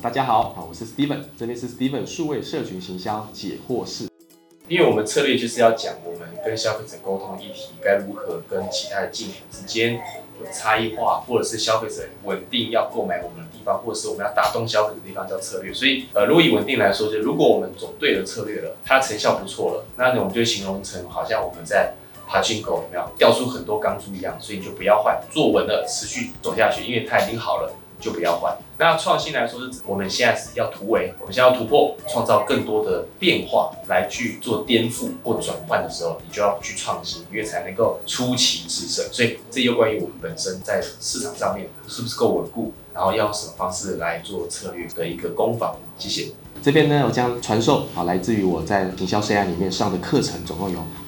大家好，好，我是 Steven，这边是 Steven 数位社群行销解惑室。因为我们策略就是要讲我们跟消费者沟通议题该如何跟其他的竞品之间有差异化，或者是消费者稳定要购买我们的地方，或者是我们要打动消费者的地方叫策略。所以，呃，如果以稳定来说，就如果我们走对了策略了，它成效不错了，那我们就形容成好像我们在爬进狗有没有掉出很多钢珠一样，所以你就不要换，坐稳了持续走下去，因为它已经好了。就不要换。那创新来说是指我们现在是要突围，我们现在要突破，创造更多的变化来去做颠覆或转换的时候，你就要去创新，因为才能够出奇制胜。所以这又关于我们本身在市场上面是不是够稳固，然后要用什么方式来做策略的一个攻防。谢谢。这边呢，我将传授啊，来自于我在营销 CI 里面上的课程，总共有